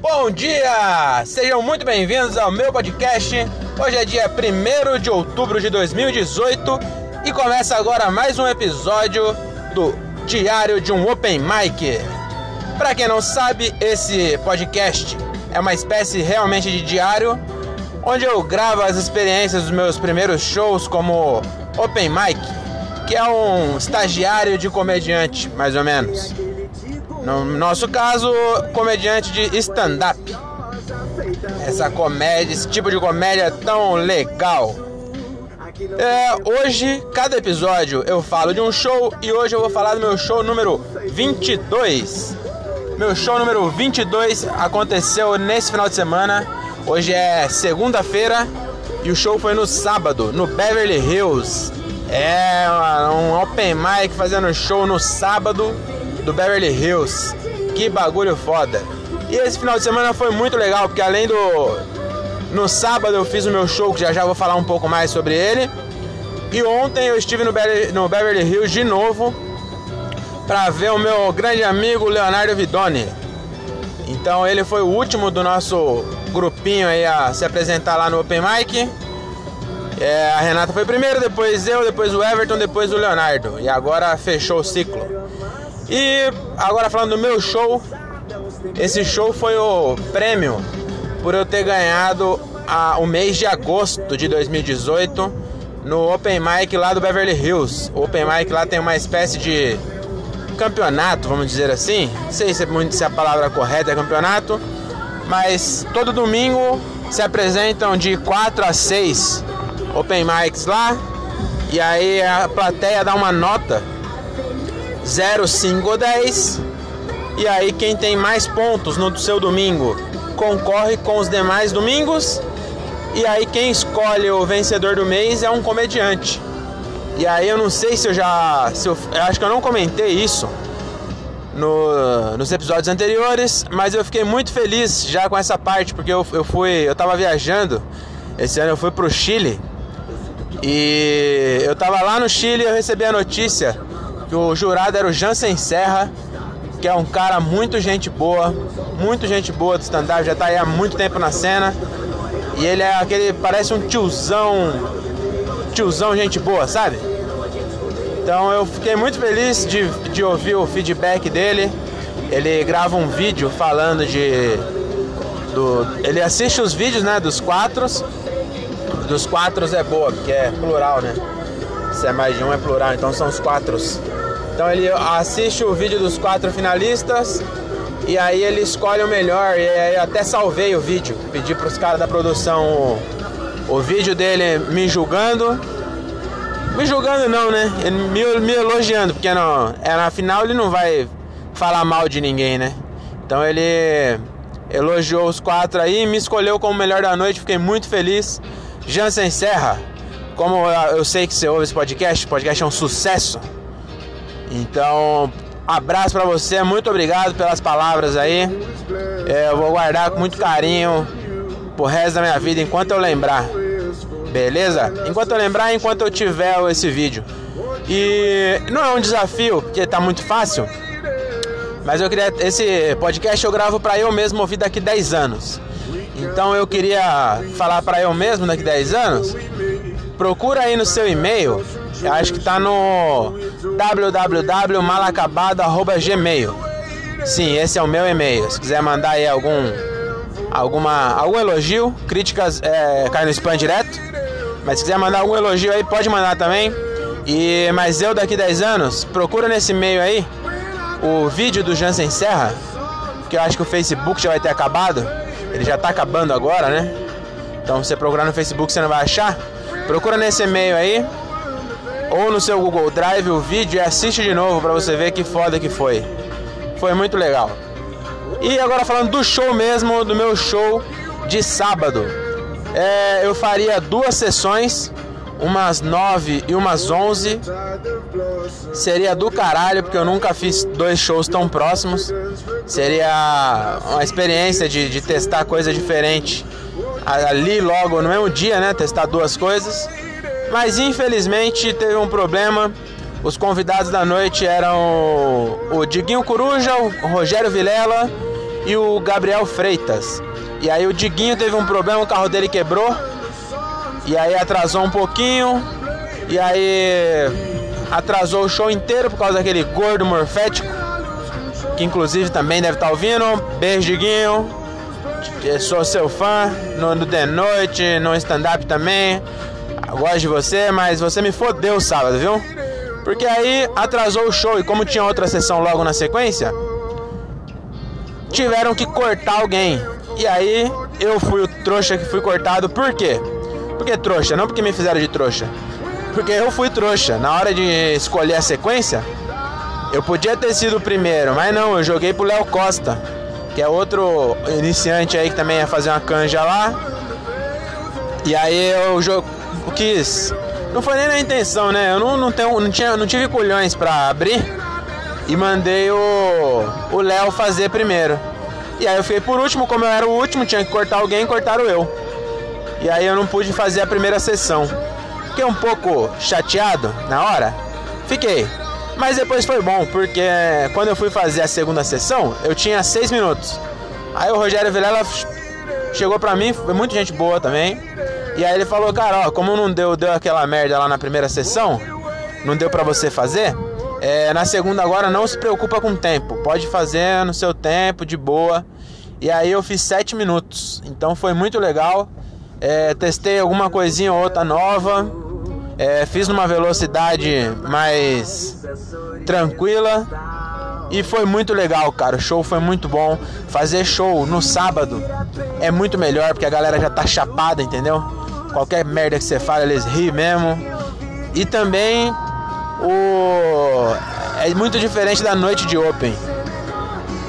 Bom dia! Sejam muito bem-vindos ao meu podcast. Hoje é dia 1 de outubro de 2018 e começa agora mais um episódio do Diário de um Open Mic. Para quem não sabe, esse podcast é uma espécie realmente de diário onde eu gravo as experiências dos meus primeiros shows como Open Mic, que é um estagiário de comediante, mais ou menos. No nosso caso, comediante de stand-up. Essa comédia, esse tipo de comédia tão legal. É, hoje, cada episódio eu falo de um show e hoje eu vou falar do meu show número 22. Meu show número 22 aconteceu nesse final de semana. Hoje é segunda-feira e o show foi no sábado, no Beverly Hills. É um open mic fazendo show no sábado do Beverly Hills. Que bagulho foda. E esse final de semana foi muito legal, porque além do. No sábado eu fiz o meu show, que já já vou falar um pouco mais sobre ele. E ontem eu estive no, Be no Beverly Hills de novo para ver o meu grande amigo Leonardo Vidoni. Então ele foi o último do nosso grupinho aí a se apresentar lá no Open Mic. É, a Renata foi primeiro, depois eu, depois o Everton, depois o Leonardo. E agora fechou o ciclo. E agora falando do meu show, esse show foi o prêmio por eu ter ganhado a, o mês de agosto de 2018 no Open Mic lá do Beverly Hills. O Open Mic lá tem uma espécie de campeonato, vamos dizer assim. Não sei se, é se a palavra correta é campeonato, mas todo domingo se apresentam de 4 a 6 Open Mics lá. E aí a plateia dá uma nota 0, 5 ou 10. E aí quem tem mais pontos no seu domingo concorre com os demais domingos. E aí quem escolhe o vencedor do mês é um comediante. E aí eu não sei se eu já. Se eu, eu acho que eu não comentei isso no, nos episódios anteriores, mas eu fiquei muito feliz já com essa parte, porque eu, eu fui. Eu tava viajando. Esse ano eu fui pro Chile. E eu tava lá no Chile e eu recebi a notícia que o jurado era o Jansen Serra, que é um cara muito gente boa, muito gente boa do stand-up, já tá aí há muito tempo na cena. E ele é aquele, parece um tiozão, tiozão gente boa, sabe? Então eu fiquei muito feliz de, de ouvir o feedback dele. Ele grava um vídeo falando de. Do, ele assiste os vídeos né, dos quatro. Dos quatro é boa, porque é plural, né? Se é mais de um é plural, então são os quatro. Então ele assiste o vídeo dos quatro finalistas e aí ele escolhe o melhor. E aí eu até salvei o vídeo. Pedi para os caras da produção o, o vídeo dele me julgando me julgando não, né? Me, me elogiando, porque não, é, na final ele não vai falar mal de ninguém, né? Então ele elogiou os quatro aí, me escolheu como melhor da noite, fiquei muito feliz. Jansen Serra, como eu sei que você ouve esse podcast, o podcast é um sucesso. Então, abraço para você, muito obrigado pelas palavras aí. É, eu vou guardar com muito carinho pro resto da minha vida enquanto eu lembrar. Beleza? Enquanto eu lembrar, enquanto eu tiver esse vídeo. E não é um desafio, porque tá muito fácil. Mas eu queria. Esse podcast eu gravo para eu mesmo ouvir daqui 10 anos. Então eu queria falar para eu mesmo daqui 10 anos. Procura aí no seu e-mail. Acho que tá no www.malacabado.gmail. Sim, esse é o meu e-mail. Se quiser mandar aí algum alguma algum elogio, críticas é, cai no spam direto. Mas se quiser mandar algum elogio aí, pode mandar também. E mas eu daqui 10 anos, procura nesse meio aí o vídeo do Jansen Serra, que eu acho que o Facebook já vai ter acabado. Ele já tá acabando agora, né? Então você procurar no Facebook você não vai achar. Procura nesse e-mail aí ou no seu Google Drive o vídeo e assiste de novo para você ver que foda que foi. Foi muito legal. E agora falando do show mesmo, do meu show de sábado é, eu faria duas sessões, umas 9 e umas 11. Seria do caralho, porque eu nunca fiz dois shows tão próximos. Seria uma experiência de, de testar coisa diferente ali logo no mesmo dia, né? Testar duas coisas. Mas infelizmente teve um problema. Os convidados da noite eram o Diguinho Coruja, o Rogério Vilela e o Gabriel Freitas. E aí o Diguinho teve um problema, o carro dele quebrou. E aí atrasou um pouquinho. E aí atrasou o show inteiro por causa daquele gordo morfético. Que inclusive também deve estar tá ouvindo. Beijo, Diguinho. Eu sou seu fã no, The Noite, no stand-up também. Eu gosto de você, mas você me fodeu sábado, viu? Porque aí atrasou o show e como tinha outra sessão logo na sequência, tiveram que cortar alguém. E aí eu fui o trouxa que fui cortado. Por quê? Porque trouxa, não porque me fizeram de trouxa. Porque eu fui trouxa. Na hora de escolher a sequência, eu podia ter sido o primeiro, mas não, eu joguei pro Léo Costa, que é outro iniciante aí que também ia fazer uma canja lá. E aí eu quis. Não foi nem na intenção, né? Eu não, não, tenho, não, tinha, não tive colhões pra abrir e mandei o Léo fazer primeiro. E aí eu fiquei por último, como eu era o último, tinha que cortar alguém, cortaram eu. E aí eu não pude fazer a primeira sessão. Fiquei um pouco chateado na hora, fiquei. Mas depois foi bom, porque quando eu fui fazer a segunda sessão, eu tinha seis minutos. Aí o Rogério Vilela chegou pra mim, foi muita gente boa também. E aí ele falou, cara, ó, como não deu, deu aquela merda lá na primeira sessão, não deu pra você fazer, é, na segunda agora não se preocupa com o tempo. Pode fazer no seu tempo, de boa. E aí eu fiz 7 minutos. Então foi muito legal. É, testei alguma coisinha ou outra nova. É, fiz numa velocidade mais tranquila. E foi muito legal, cara. O show foi muito bom. Fazer show no sábado é muito melhor porque a galera já tá chapada, entendeu? Qualquer merda que você fala, eles riem mesmo. E também o é muito diferente da noite de Open.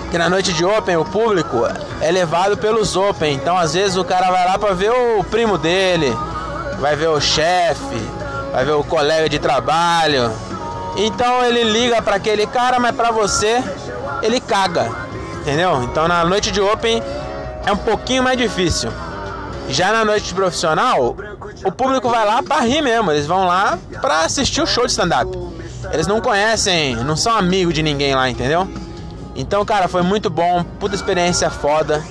Que na noite de Open o público é levado pelos Open. Então às vezes o cara vai lá para ver o primo dele, vai ver o chefe, vai ver o colega de trabalho. Então ele liga para aquele cara, mas para você ele caga. Entendeu? Então na noite de Open é um pouquinho mais difícil. Já na noite profissional, o público vai lá para rir mesmo. Eles vão lá para assistir o show de stand-up. Eles não conhecem, não são amigos de ninguém lá, entendeu? Então, cara, foi muito bom, puta experiência foda.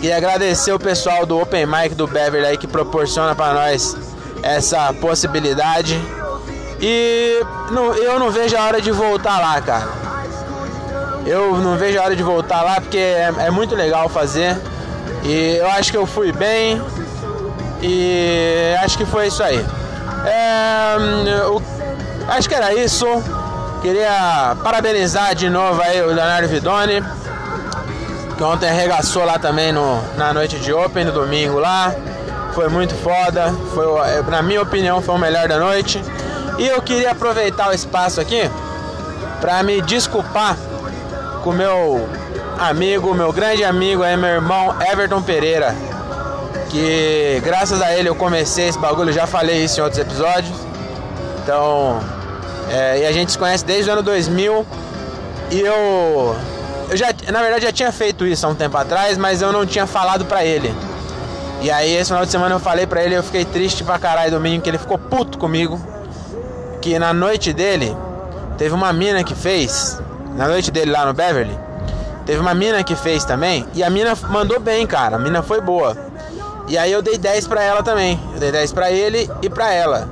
Queria agradecer o pessoal do Open Mic do Beverly aí que proporciona para nós essa possibilidade. E eu não vejo a hora de voltar lá, cara. Eu não vejo a hora de voltar lá porque é, é muito legal fazer. E eu acho que eu fui bem. E acho que foi isso aí. É, o, acho que era isso. Queria parabenizar de novo aí o Leonardo Vidoni, que ontem arregaçou lá também no, na noite de Open, no domingo lá. Foi muito foda. Foi, na minha opinião, foi o melhor da noite. E eu queria aproveitar o espaço aqui para me desculpar com meu amigo, meu grande amigo aí, meu irmão Everton Pereira que graças a ele eu comecei esse bagulho, já falei isso em outros episódios. Então, é, e a gente se conhece desde o ano 2000 e eu eu já, na verdade, já tinha feito isso há um tempo atrás, mas eu não tinha falado pra ele. E aí, esse final de semana eu falei pra ele, eu fiquei triste pra caralho domingo, que ele ficou puto comigo. Que na noite dele, teve uma mina que fez, na noite dele lá no Beverly, teve uma mina que fez também, e a mina mandou bem, cara, a mina foi boa. E aí eu dei 10 para ela também. Eu dei 10 para ele e para ela.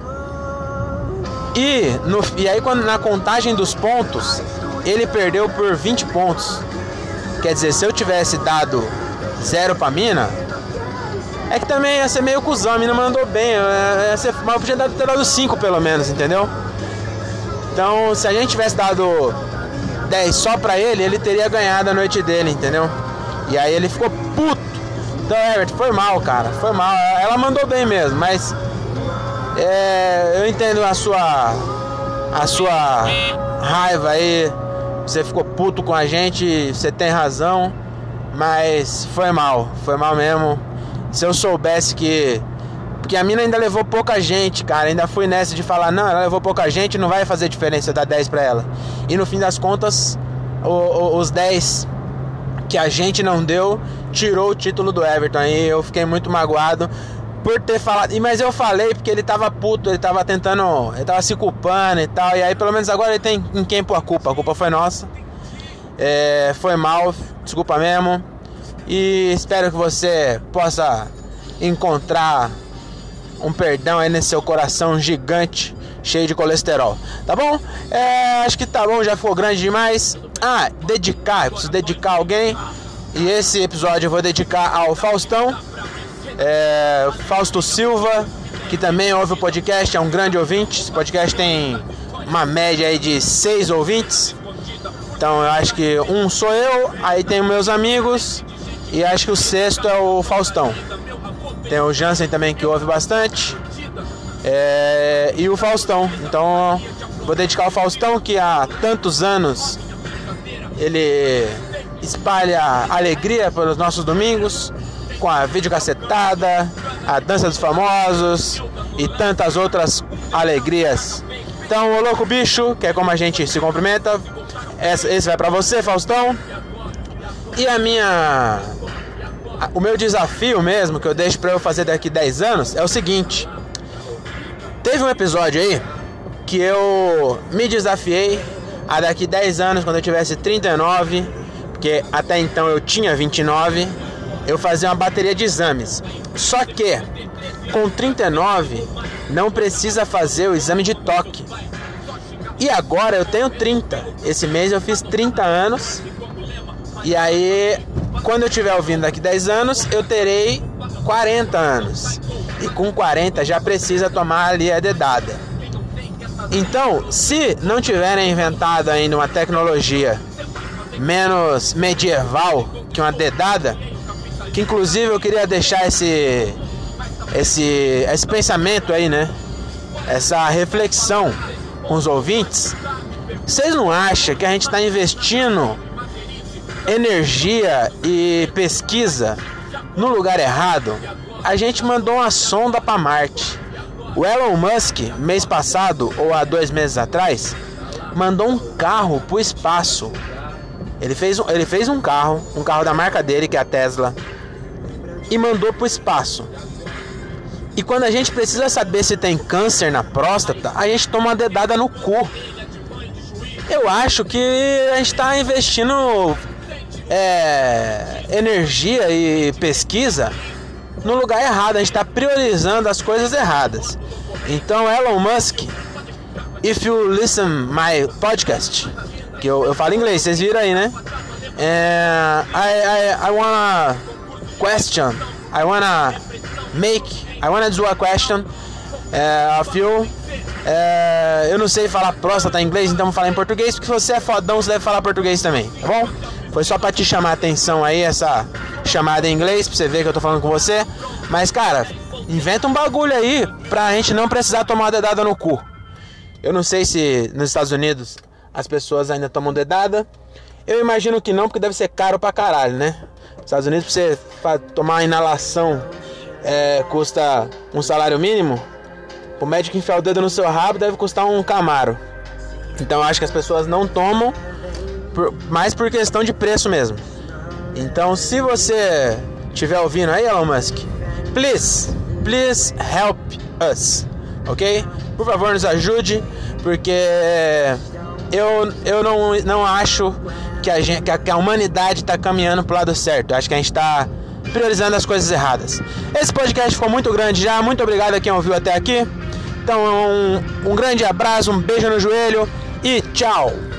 E, no, e aí quando na contagem dos pontos, ele perdeu por 20 pontos. Quer dizer, se eu tivesse dado 0 pra mina, é que também ia ser meio cuzão, a mina mandou bem. Ia ser, mas eu podia ter dado 5 pelo menos, entendeu? Então, se a gente tivesse dado 10 só pra ele, ele teria ganhado a noite dele, entendeu? E aí ele ficou puto então, Everett, foi mal, cara. Foi mal. Ela mandou bem mesmo, mas é, eu entendo a sua a sua raiva aí. Você ficou puto com a gente, você tem razão, mas foi mal, foi mal mesmo. Se eu soubesse que porque a mina ainda levou pouca gente, cara. Ainda fui nessa de falar, não, ela levou pouca gente, não vai fazer diferença dar 10 pra ela. E no fim das contas, o, o, os 10 que a gente não deu, tirou o título do Everton. Aí eu fiquei muito magoado por ter falado. Mas eu falei porque ele tava puto, ele tava tentando. Ele tava se culpando e tal. E aí pelo menos agora ele tem em quem pôr a culpa. A culpa foi nossa. É, foi mal, desculpa mesmo. e espero que você possa encontrar um perdão aí nesse seu coração gigante, cheio de colesterol. Tá bom? É, acho que tá bom, já ficou grande demais. Ah, dedicar, eu preciso dedicar alguém. E esse episódio eu vou dedicar ao Faustão, é, Fausto Silva, que também ouve o podcast, é um grande ouvinte. Esse podcast tem uma média aí de seis ouvintes. Então eu acho que um sou eu, aí tem meus amigos e acho que o sexto é o Faustão. Tem o Jansen também que ouve bastante. É, e o Faustão. Então vou dedicar ao Faustão que há tantos anos ele espalha alegria pelos nossos domingos com a videocacetada, a dança dos famosos e tantas outras alegrias. Então, o louco bicho, que é como a gente se cumprimenta, esse vai para você, Faustão. E a minha o meu desafio mesmo que eu deixo para eu fazer daqui 10 anos é o seguinte: teve um episódio aí que eu me desafiei a daqui 10 anos, quando eu tivesse 39, porque até então eu tinha 29, eu fazia uma bateria de exames. Só que com 39 não precisa fazer o exame de toque. E agora eu tenho 30. Esse mês eu fiz 30 anos. E aí, quando eu estiver ouvindo daqui 10 anos, eu terei 40 anos. E com 40 já precisa tomar ali a dedada. Então, se não tiverem inventado ainda uma tecnologia menos medieval que uma dedada, que inclusive eu queria deixar esse esse esse pensamento aí, né? Essa reflexão com os ouvintes. Vocês não acham que a gente está investindo energia e pesquisa no lugar errado? A gente mandou uma sonda para Marte. O Elon Musk, mês passado ou há dois meses atrás, mandou um carro para o espaço. Ele fez, ele fez um carro, um carro da marca dele, que é a Tesla, e mandou para o espaço. E quando a gente precisa saber se tem câncer na próstata, a gente toma uma dedada no cu. Eu acho que a gente está investindo é, energia e pesquisa no lugar errado. A gente está priorizando as coisas erradas. Então, Elon Musk, if you listen my podcast, que eu, eu falo inglês, vocês viram aí, né? É, I, I, I wanna question, I wanna make, I wanna do a question uh, of you. É, eu não sei falar próstata em inglês, então vou falar em português, porque você é fodão, você deve falar português também, tá bom? Foi só pra te chamar a atenção aí, essa chamada em inglês, pra você ver que eu tô falando com você. Mas, cara, inventa um bagulho aí pra gente não precisar tomar uma dedada no cu. Eu não sei se nos Estados Unidos as pessoas ainda tomam dedada. Eu imagino que não, porque deve ser caro pra caralho, né? Nos Estados Unidos, pra você tomar uma inalação, é, custa um salário mínimo. O médico enfiar o dedo no seu rabo deve custar um camaro. Então eu acho que as pessoas não tomam por, mais por questão de preço mesmo. Então se você estiver ouvindo aí, Elon Musk, please, please help us, ok? Por favor, nos ajude, porque eu, eu não, não acho que a, gente, que a, que a humanidade está caminhando para o lado certo. Acho que a gente está priorizando as coisas erradas. Esse podcast ficou muito grande já. Muito obrigado a quem ouviu até aqui. Então, um, um grande abraço, um beijo no joelho e tchau!